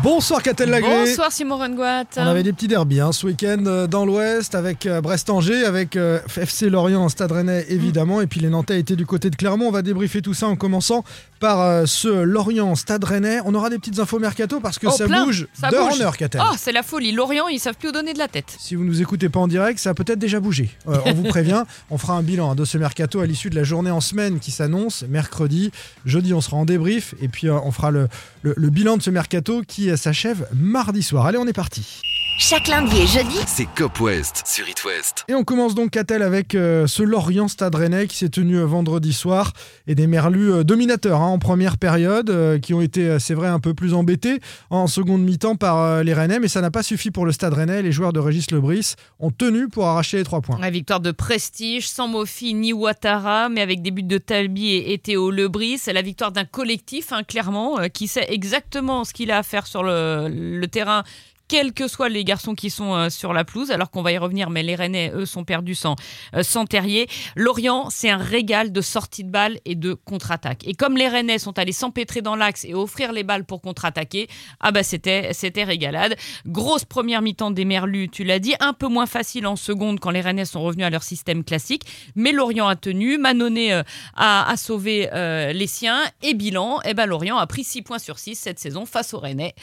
Bonsoir Catel Lagré. Bonsoir Simon Rengoat. On avait des petits derbies hein, ce week-end euh, dans l'Ouest avec euh, Brest-Angers, avec euh, FC Lorient, Stade Rennais évidemment, et puis les Nantais étaient du côté de Clermont. On va débriefer tout ça en commençant par ce Lorient, Stade Rennais. On aura des petites infos mercato parce que Oh, ça plein. bouge Ça d'heure bouge. en heure, Catel. Oh, c'est la folie. Lorient, ils savent plus où donner de la tête. Si vous nous écoutez pas en direct, ça a peut-être déjà bougé. Euh, on vous prévient, on fera un bilan hein, de ce mercato à l'issue de la journée en semaine qui s'annonce mercredi. Jeudi, on sera en débrief et puis euh, on fera le, le- le bilan de ce mercato qui s'achève mardi soir. Allez, on est parti. Chaque lundi et jeudi, C'est Cop West sur It West. Et on commence donc, Catel, avec euh, ce Lorient Stade Rennais qui s'est tenu euh, vendredi soir et des Merlus euh, dominateurs hein, en première période euh, qui ont été, c'est vrai, un peu plus embêtés en seconde mi-temps par euh, les Rennais, mais ça n'a pas suffi pour le Stade Rennais. Les joueurs de Régis Lebris ont tenu pour arracher les trois points. La victoire de prestige, sans Mofi ni Ouattara, mais avec des buts de Talbi et, et Théo Lebris. C'est la victoire d'un collectif, hein, clairement, euh, qui sait exactement ce qu'il a à faire sur le, le terrain quels que soient les garçons qui sont euh, sur la pelouse, alors qu'on va y revenir, mais les Rennais, eux, sont perdus sans, euh, sans Terrier. Lorient, c'est un régal de sortie de balles et de contre-attaque. Et comme les Rennais sont allés s'empêtrer dans l'axe et offrir les balles pour contre-attaquer, ah bah c'était, régalade. Grosse première mi-temps des Merlus, tu l'as dit, un peu moins facile en seconde quand les Rennais sont revenus à leur système classique, mais Lorient a tenu, Manonnet euh, a, sauvé les siens, et bilan, eh ben Lorient a pris 6 points sur 6 cette saison face aux Rennais.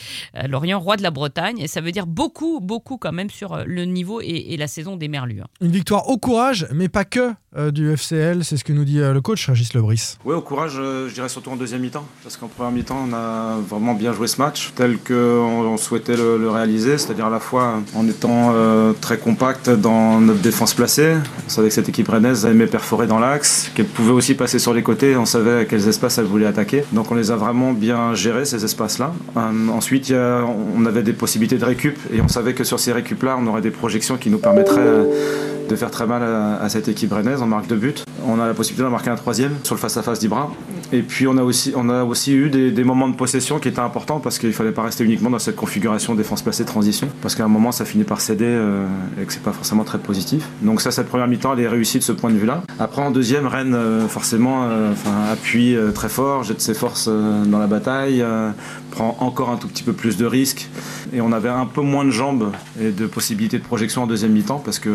Lorient, roi de la Bretagne, et ça veut dire beaucoup, beaucoup quand même sur euh, le niveau et, et la saison des Merlus. hein. Une victoire au courage, mais pas que euh, du FCL, c'est ce que nous dit euh, le coach Régis Lebris. Oui, au courage, euh, je dirais surtout en deuxième mi-temps. Parce qu'en première mi-temps, on a vraiment bien joué ce match, tel qu'on on souhaitait le, le réaliser, c'est-à-dire à la fois en étant euh, très compact dans notre défense placée. On savait que cette équipe rennaise aimait perforer dans l'axe, qu'elle pouvait aussi passer sur les côtés, on savait à quels espaces elle voulait attaquer. Donc on les a vraiment bien gérés, ces espaces-là. Euh, ensuite, il y a- on avait des possibilités de récup, et on savait que sur ces récup-là, on aurait des projections qui nous permettraient euh, de faire très mal à, cette équipe rennaise. On marque deux buts. On a la possibilité d'en marquer un troisième sur le face-à-face d'Ibra. Et puis on a aussi, on a aussi eu des, moments de possession qui étaient importants parce qu'il fallait pas rester uniquement dans cette configuration défense placée transition. Parce qu'à un moment ça finit par céder euh, et que c'est pas forcément très positif. Donc ça, cette première mi-temps, elle est réussie de ce point de vue-là. Après en deuxième, Rennes euh, forcément euh, appuie très fort, jette ses forces dans la bataille, prend encore un tout petit peu plus de risques. Et on avait un peu moins de jambes et de possibilités de projection en deuxième mi-temps parce que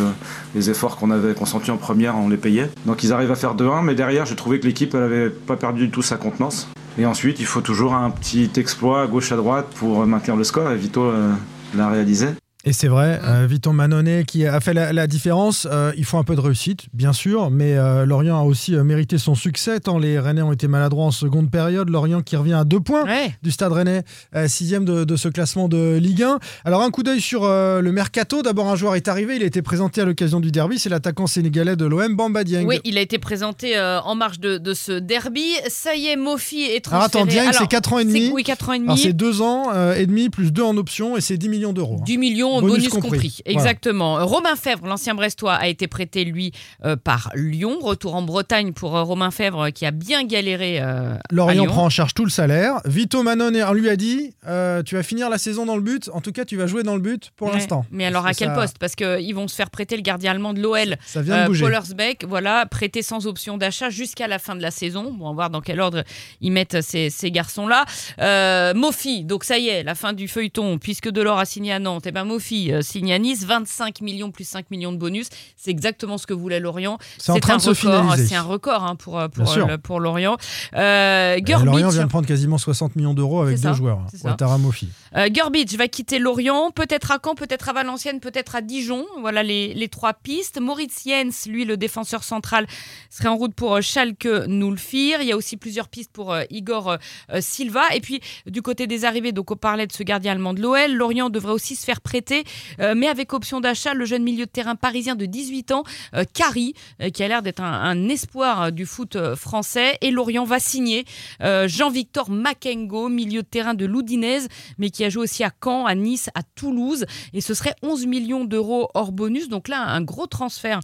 les efforts qu'on avait consentis en première, on les payait. Donc ils arrivent à faire 2-1, mais derrière, j'ai trouvé que l'équipe, elle avait pas perdu du tout sa contenance. Et ensuite, il faut toujours un petit exploit à gauche à droite pour maintenir le score, et Vito euh, l'a réalisé. Et c'est vrai, euh, Viton Manonnet qui a fait la, la différence. Euh, il faut un peu de réussite, bien sûr, mais euh, Lorient a aussi euh, mérité son succès tant les Rennais ont été maladroits en seconde période. Lorient qui revient à deux points Ouais. du Stade Rennais, sixième de, de ce classement de Ligue 1. Alors un coup d'œil sur le mercato. D'abord, un joueur est arrivé. Il a été présenté à l'occasion du derby. C'est l'attaquant sénégalais de l'OM, Bamba Dieng. Oui, il a été présenté en marge de, de ce derby. Ça y est, Mofi est Alors transféré. attends, Dieng, Alors, c'est 4 ans et demi. Oui, 4 ans et Alors demi. c'est 2 ans et demi plus 2 en option et c'est 10 millions d'euros. hein. Du Bonus bonus, compris. compris. Voilà. Exactement. Romain Fèvre, l'ancien Brestois, a été prêté, lui, euh, par Lyon. Retour en Bretagne pour euh, Romain Fèvre, qui a bien galéré euh, à Lorient Lyon. prend en charge tout le salaire. Vito Manone on lui a dit euh, tu vas finir la saison dans le but. En tout cas, tu vas jouer dans le but pour Ouais. l'instant. Mais alors, à que quel ça- poste? Parce qu'ils vont se faire prêter le gardien allemand de l'OL. Ça vient de Euh, bouger. Pollersbeck, voilà, prêté sans option d'achat jusqu'à la fin de la saison. Bon, on va voir dans quel ordre ils mettent ces, ces garçons-là. Euh, Mofi, donc ça y est, la fin du feuilleton, puisque Delors a signé à Nantes, et ben Mofi euh, signe à Nice, 25 millions plus 5 millions de bonus. C'est exactement ce que voulait Lorient. C'est en train un de se record, finaliser. C'est un record hein, pour, euh, pour, euh, pour Lorient. Euh, Euh, Lorient vient de prendre quasiment 60 millions d'euros avec deux joueurs. ça. Ouattara, Mofi. euh, Gurbic va quitter Lorient, peut-être à Caen, peut-être à Valenciennes, peut-être à Dijon. Voilà les, les trois pistes. Moritz Jens, lui, le défenseur central, serait en route pour euh, Schalke Nulfir. Il y a aussi plusieurs pistes pour euh, Igor euh, euh, Silva. Et puis, du côté des arrivées, donc on parlait de ce gardien allemand de l'OL. Lorient devrait aussi se faire prêter, euh, mais avec option d'achat, le jeune milieu de terrain parisien de 18 ans, euh, Kari, euh, qui a l'air d'être un, un espoir euh, du foot français. Et Lorient va signer Jean-Victor Makengo, milieu de terrain de l'Oudinez, mais qui a joué aussi à Caen, à Nice, à Toulouse. Et ce serait 11 millions d'euros hors bonus. Donc là, un gros transfert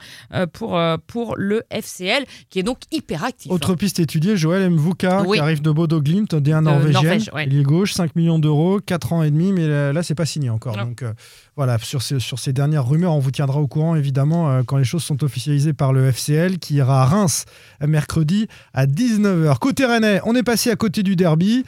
pour, pour le FCL, qui est donc hyper actif. Autre piste étudiée, Joël Mvuka, Oui. qui arrive de Bodo Glimt, D1 norvégienne. Norvège, ouais. Il est gauche, 5 millions d'euros, 4 ans et demi, mais là, c'est pas signé encore. Non. Donc, voilà, sur, ces, sur ces dernières rumeurs, on vous tiendra au courant évidemment euh, quand les choses sont officialisées par le FCL qui ira à Reims mercredi à 19h. Côté Rennais, on est passé à côté du derby.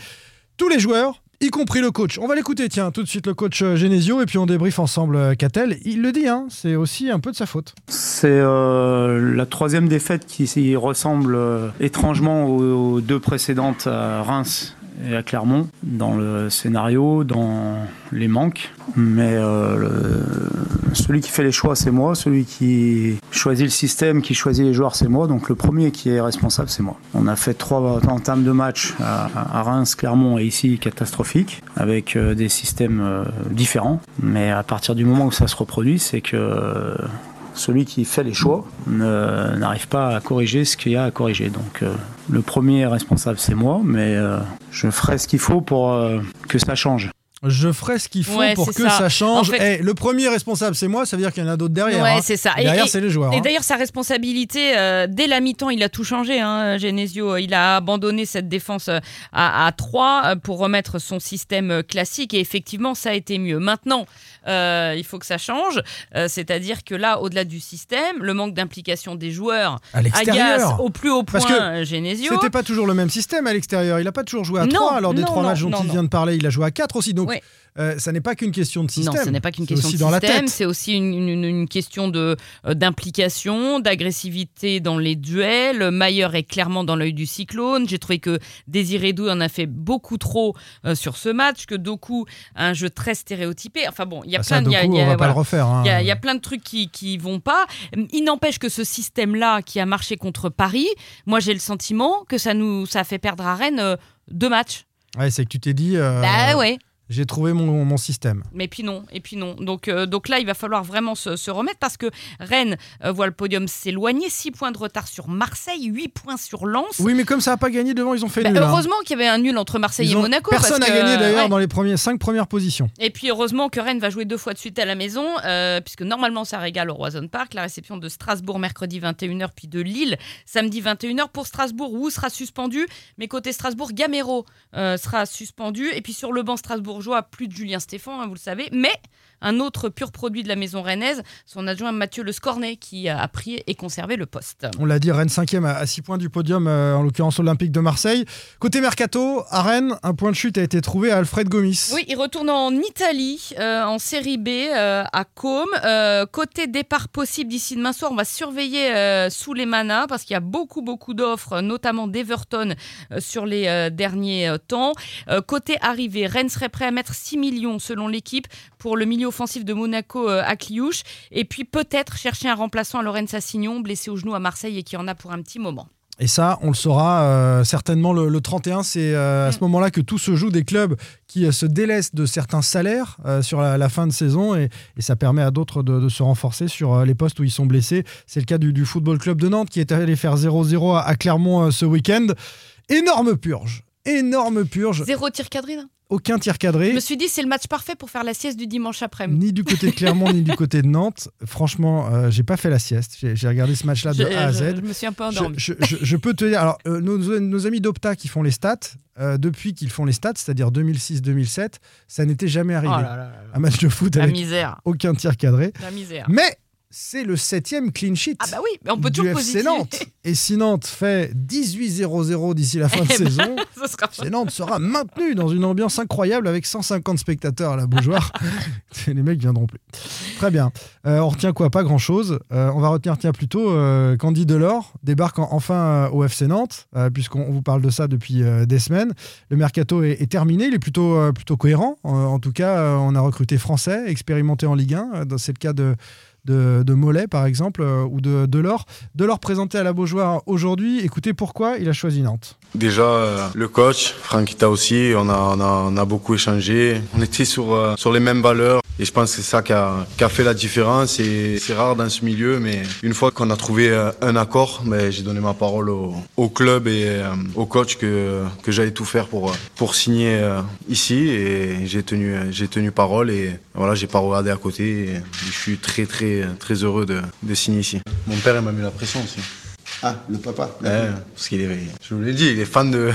Tous les joueurs y compris le coach. On va l'écouter, tiens, tout de suite le coach euh, Genesio, et puis on débriefe ensemble euh, Catel. Il le dit, hein, c'est aussi un peu de sa faute. C'est la troisième défaite qui ressemble étrangement aux, deux précédentes à Reims et à Clermont dans le scénario, dans les manques. Mais celui qui fait les choix, c'est moi. Celui qui choisit le système, qui choisit les joueurs, c'est moi. Donc le premier qui est responsable, c'est moi. On a fait trois entames de match à, Reims, Clermont et ici catastrophiques, avec euh, des systèmes euh, différents. Mais à partir du moment où ça se reproduit, c'est que euh, celui qui fait les choix n'arrive pas à corriger ce qu'il y a à corriger. Donc le premier responsable, c'est moi, mais je ferai ce qu'il faut pour que ça change je ferai ce qu'il faut pour que ça, change. Eh, le premier responsable, c'est moi, ça veut dire qu'il y en a d'autres derrière. Ouais, hein. c'est ça. Et, derrière, c'est les joueurs. Et hein. d'ailleurs, sa responsabilité, euh, dès la mi-temps, il a tout changé. Hein, Genesio, il a abandonné cette défense euh, à, à 3 euh, pour remettre son système classique. Et effectivement, ça a été mieux. Maintenant, euh, il faut que ça change. Euh, c'est-à-dire que là, au-delà du système, le manque d'implication des joueurs agace au plus haut point Parce que Genesio. C'était pas toujours le même système à l'extérieur. Il n'a pas toujours joué à 3 lors des trois matchs dont il vient de parler. Il a joué à 4 aussi. Donc, euh, ça n'est pas qu'une question de système. Non, ce n'est pas qu'une question de système, c'est aussi une, question de euh, d'implication, d'agressivité dans les duels. Mayer est clairement dans l'œil du cyclone. J'ai trouvé que Désiré Dou en a fait beaucoup trop euh, sur ce match, que Doku a un jeu très stéréotypé. Enfin bon, il y a plein de... Il y, a plein de trucs qui qui vont pas. Il n'empêche que ce système-là qui a marché contre Paris, moi j'ai le sentiment que ça nous ça a fait perdre à Rennes deux matchs. Ouais, c'est que tu t'es dit. Bah ouais j'ai trouvé mon, mon, système. Mais puis non, et puis non. Donc, euh, donc là, il va falloir vraiment se, se remettre parce que Rennes euh, voit le podium s'éloigner. 6 points de retard sur Marseille, 8 points sur Lens. Oui, mais comme ça n'a pas gagné devant, ils ont fait bah, nul. Hein. Heureusement qu'il y avait un nul entre Marseille et Monaco. Personne n'a gagné d'ailleurs dans les premiers 5 premières positions. Et puis heureusement que Rennes va jouer deux fois de suite à la maison, euh, puisque normalement ça régale au Roison Park. La réception de Strasbourg mercredi 21h, puis de Lille samedi 21h. Pour Strasbourg, où sera suspendu. Mais côté Strasbourg, Gamero sera suspendu. Et puis sur le banc strasbourgeois, plus de Julien Stéphane, hein, vous le savez. Mais un autre pur produit de la maison rennaise, son adjoint Mathieu Le Scornet, qui a pris et conservé le poste. On l'a dit, Rennes 5e à 6 points du podium, euh, en l'occurrence Olympique de Marseille. Côté Mercato, à Rennes, un point de chute a été trouvé à Alfred Gomis. Oui, il retourne en Italie, euh, en Série B, euh, à Côme. côté départ possible d'ici demain soir, on va surveiller sous les manas, parce qu'il y a beaucoup, beaucoup d'offres, notamment d'Everton sur les derniers temps. côté arrivée, Rennes serait prêt à mettre 6 millions selon l'équipe pour le milieu offensif de Monaco euh, à Cliouche. Et puis peut-être chercher un remplaçant à Lorenz Assignon, blessé au genou à Marseille et qui en a pour un petit moment. Et ça, on le saura euh, certainement le, 31. C'est euh, à ce mm. moment-là que tout se joue des clubs qui se délaissent de certains salaires sur la, fin de saison et, ça permet à d'autres de, se renforcer sur les postes où ils sont blessés. C'est le cas du, Football Club de Nantes qui est allé faire 0-0 à, Clermont ce week-end. Énorme purge. Énorme purge. Zéro tir cadré là aucun tir cadré. Je me suis dit, c'est le match parfait pour faire la sieste du dimanche après-midi. Ni du côté de Clermont, ni du côté de Nantes. Franchement, euh, j'ai pas fait la sieste. J'ai regardé ce match-là de A à Z. Je, me suis un peu endormi. Je, peux te dire, alors, euh, nos, amis d'Opta qui font les stats, euh, depuis qu'ils font les stats, c'est-à-dire 2006-2007, ça n'était jamais arrivé. Oh un match de foot la avec misère. aucun tir cadré. La misère. Mais c'est le septième clean sheet. Ah bah oui, on peut toujours FC Nantes. Et si Nantes fait 18-0-0 d'ici la fin de eh ben, saison, Nantes sera maintenu dans une ambiance incroyable avec 150 spectateurs à la Beaujoire. les mecs viendront plus. Très bien. Euh, on retient quoi? Pas grand-chose. Euh, on va retenir tiens plutôt euh, Candy Delors débarque enfin au FC Nantes, puisqu'on vous parle de ça depuis des semaines. Le mercato est, terminé, il est plutôt, plutôt cohérent. en tout cas, on a recruté français, expérimenté en Ligue 1. C'est le cas de de, Mollet, par exemple, euh, ou de Delors. Delors présenté à la Beaujoire aujourd'hui. Écoutez pourquoi il a choisi Nantes? Déjà, euh, le coach, Franck aussi, on a, beaucoup échangé. On était sur, euh, sur les mêmes valeurs. Et je pense que c'est ça qui a, qui a, fait la différence. Et c'est rare dans ce milieu, mais une fois qu'on a trouvé un accord, ben, j'ai donné ma parole au, au club et au coach que, que j'allais tout faire pour, pour signer ici. Et j'ai tenu, j'ai tenu parole et voilà, j'ai pas regardé à côté. Et je suis très, très très, heureux de, de signer ici. Mon père m'a mis la pression aussi. Ah, le papa Parce qu'il est, je vous l'ai dit, il est fan de,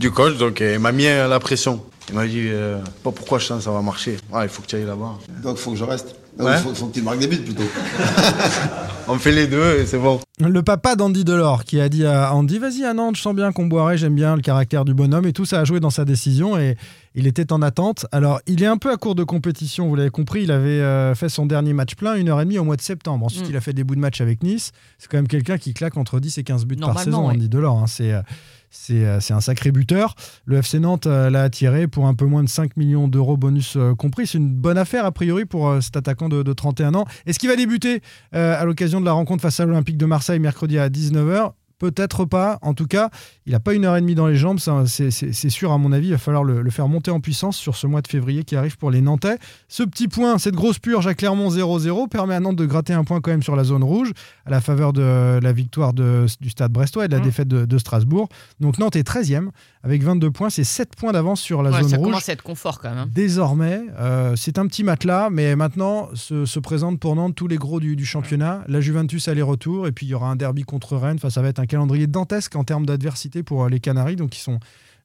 du coach, donc il m'a mis la pression. Il m'a dit euh, pas pourquoi je sens que ça va marcher? Ouais, il faut que tu ailles là-bas. Donc, faut que je reste. Il Ouais. faut, faut que tu marques des buts plutôt. On fait les deux et c'est bon. Le papa d'Andy Delors qui a dit à Andy Vas-y à Nantes, je sens bien qu'on boirait, j'aime bien le caractère du bonhomme et tout ça a joué dans sa décision et il était en attente. Alors, il est un peu à court de compétition, vous l'avez compris. Il avait euh, fait son dernier match plein, une heure et demie au mois de septembre. Ensuite, Mm. il a fait des bouts de match avec Nice. C'est quand même quelqu'un qui claque entre 10 et 15 buts par saison, ouais. Andy Delors. hein. C'est. euh, C'est euh, c'est un sacré buteur. Le FC Nantes l'a attiré pour un peu moins de 5 millions d'euros bonus compris. C'est une bonne affaire a priori pour cet attaquant de, de 31 ans. Est-ce qu'il va débuter euh, à l'occasion de la rencontre face à l'Olympique de Marseille mercredi à 19h Peut-être pas. En tout cas, il n'a pas une heure et demie dans les jambes. Ça, C'est sûr, à mon avis, il va falloir le, le faire monter en puissance sur ce mois de février qui arrive pour les Nantais. Ce petit point, cette grosse purge à Clermont 0-0 permet à Nantes de gratter un point quand même sur la zone rouge à la faveur de la victoire de- du stade brestois et de la Mm. défaite de, de Strasbourg. Donc Nantes est 13e avec 22 points. C'est 7 points d'avance sur la Ouais, zone ça rouge. commence à être confort quand même. hein. Désormais, euh, c'est un petit matelas, mais maintenant se, se présentent pour Nantes tous les gros du, du championnat. La Juventus aller-retour, et puis il y aura un derby contre Rennes. Enfin, ça va être un calendrier dantesque en termes d'adversité pour euh, les Canaries, donc ils sont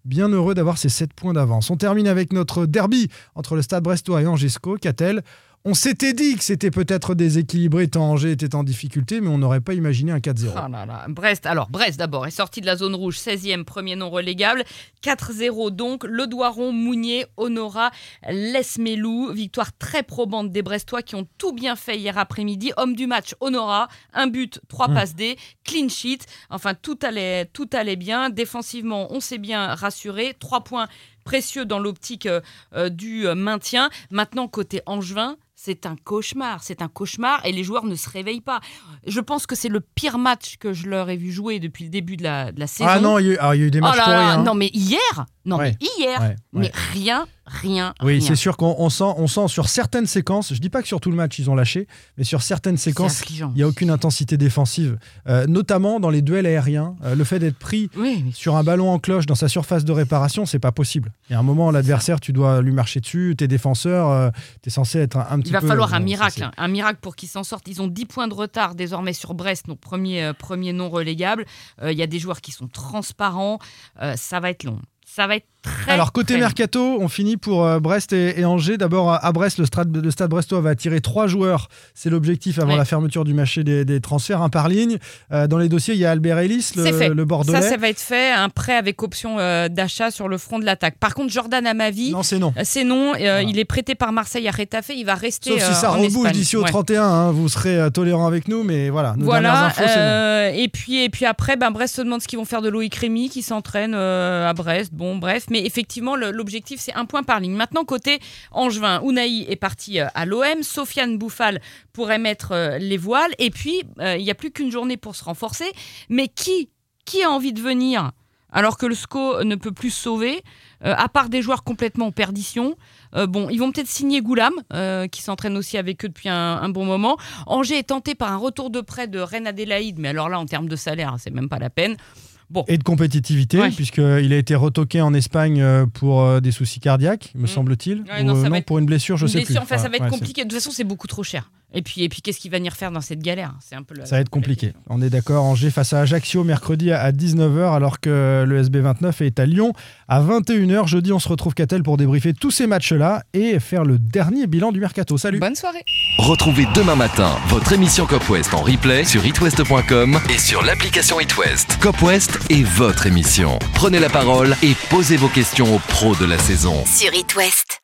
bien heureux d'avoir ces 7 points d'avance. On termine avec notre derby entre le Stade Brestois et Angesco. Catel, on s'était dit que c'était peut-être déséquilibré tant Angers était en difficulté, mais on n'aurait pas imaginé un 4-0. Oh là là. Brest, alors Brest d'abord est sorti de la zone rouge, 16e, premier non relégable. 4-0 donc. Le Doiron, Mounier, Honora, Lesmelou. Victoire très probante des Brestois qui ont tout bien fait hier après-midi. Homme du match, Honora. Un but, trois Mm. passes D. Clean sheet. Enfin, tout allait, tout allait bien. Défensivement, on s'est bien rassuré. Trois points précieux dans l'optique euh, euh, du euh, maintien. Maintenant, côté Angevin, c'est un cauchemar, c'est un cauchemar et les joueurs ne se réveillent pas. Je pense que c'est le pire match que je leur ai vu jouer depuis le début de la, de la saison. Ah non, il y, a eu, alors, il y a eu des Oh matchs là là, rien. hein. non mais hier, non Ouais. mais hier, Ouais, mais rien, rien, Oui, c'est sûr qu'on on sent, on sent sur certaines séquences, je dis pas que sur tout le match ils ont lâché, mais sur certaines séquences, il n'y a aucune intensité défensive, Euh, notamment dans les duels aériens. Euh, le fait d'être pris Oui, mais sur un ballon en cloche dans sa surface de réparation, c'est pas possible. Il y a un moment, l'adversaire, tu dois lui marcher dessus, tes défenseurs, tu es censé être un, un petit il va peu. falloir un miracle, hein, un miracle pour qu'ils s'en sortent. Ils ont 10 points de retard désormais sur Brest, donc premier, euh, premier non relégable. Euh, Il y a des joueurs qui sont transparents. Euh, ça va être long. Ça va être très. Alors côté très mercato, on finit pour euh, Brest et, et Angers. D'abord à- Brest, le stade, le stade brestois va attirer trois joueurs. C'est l'objectif avant Ouais. la fermeture du marché des, des transferts, un par ligne. Euh, dans les dossiers, il y a Albert Ellis, le, le bordelais. Ça, ça va être fait. Un prêt avec option euh, d'achat sur le front de l'attaque. Par contre, Jordan Amavi, Non, c'est non. c'est non. Il est prêté par Marseille à Retafe. Il va rester. Sauf si ça rebouge d'ici au Ouais. 31, hein, vous serez tolérant avec nous, mais voilà. Nos Voilà. infos, c'est non. et puis et puis après, ben, Brest se demande ce qu'ils vont faire de Loïc Rémy qui s'entraîne à Brest. Bon, bref, mais effectivement, l'objectif c'est un point par ligne. Maintenant côté Angevin, Unai est parti euh, à l'OM. Sofiane Bouffal pourrait mettre euh, les voiles. Et puis euh, il n'y a plus qu'une journée pour se renforcer. Mais qui qui a envie de venir alors que le SCO ne peut plus sauver, à part des joueurs complètement en perdition? Bon, ils vont peut-être signer Goulam, qui s'entraîne aussi avec eux depuis un, un bon moment. Angers est tenté par un retour de prêt de Reine Adélaïde, mais alors là, en termes de salaire, c'est même pas la peine. Bon, Et de compétitivité, Ouais. puisqu'il a été retoqué en Espagne euh, pour euh, des soucis cardiaques, me Mm. semble-t-il. Ouais, non, euh, non, pour une blessure, je une sais blessure, plus. enfin, ça va être compliqué. De toute façon, c'est beaucoup trop cher. Et puis, et puis qu'est-ce qu'il va venir faire dans cette galère? C'est un peu le- Ça va être compliqué. On est d'accord. Angers face à Ajaccio mercredi à 19h, alors que le SB29 est à Lyon à 21h. Jeudi, on se retrouve Catel pour débriefer tous ces matchs-là et faire le dernier bilan du mercato. Salut Bonne soirée. Retrouvez demain matin votre émission Cop West en replay sur itwest.com et sur l'application itwest. Cop West est votre émission. Prenez la parole et posez vos questions aux pros de la saison. Sur It West.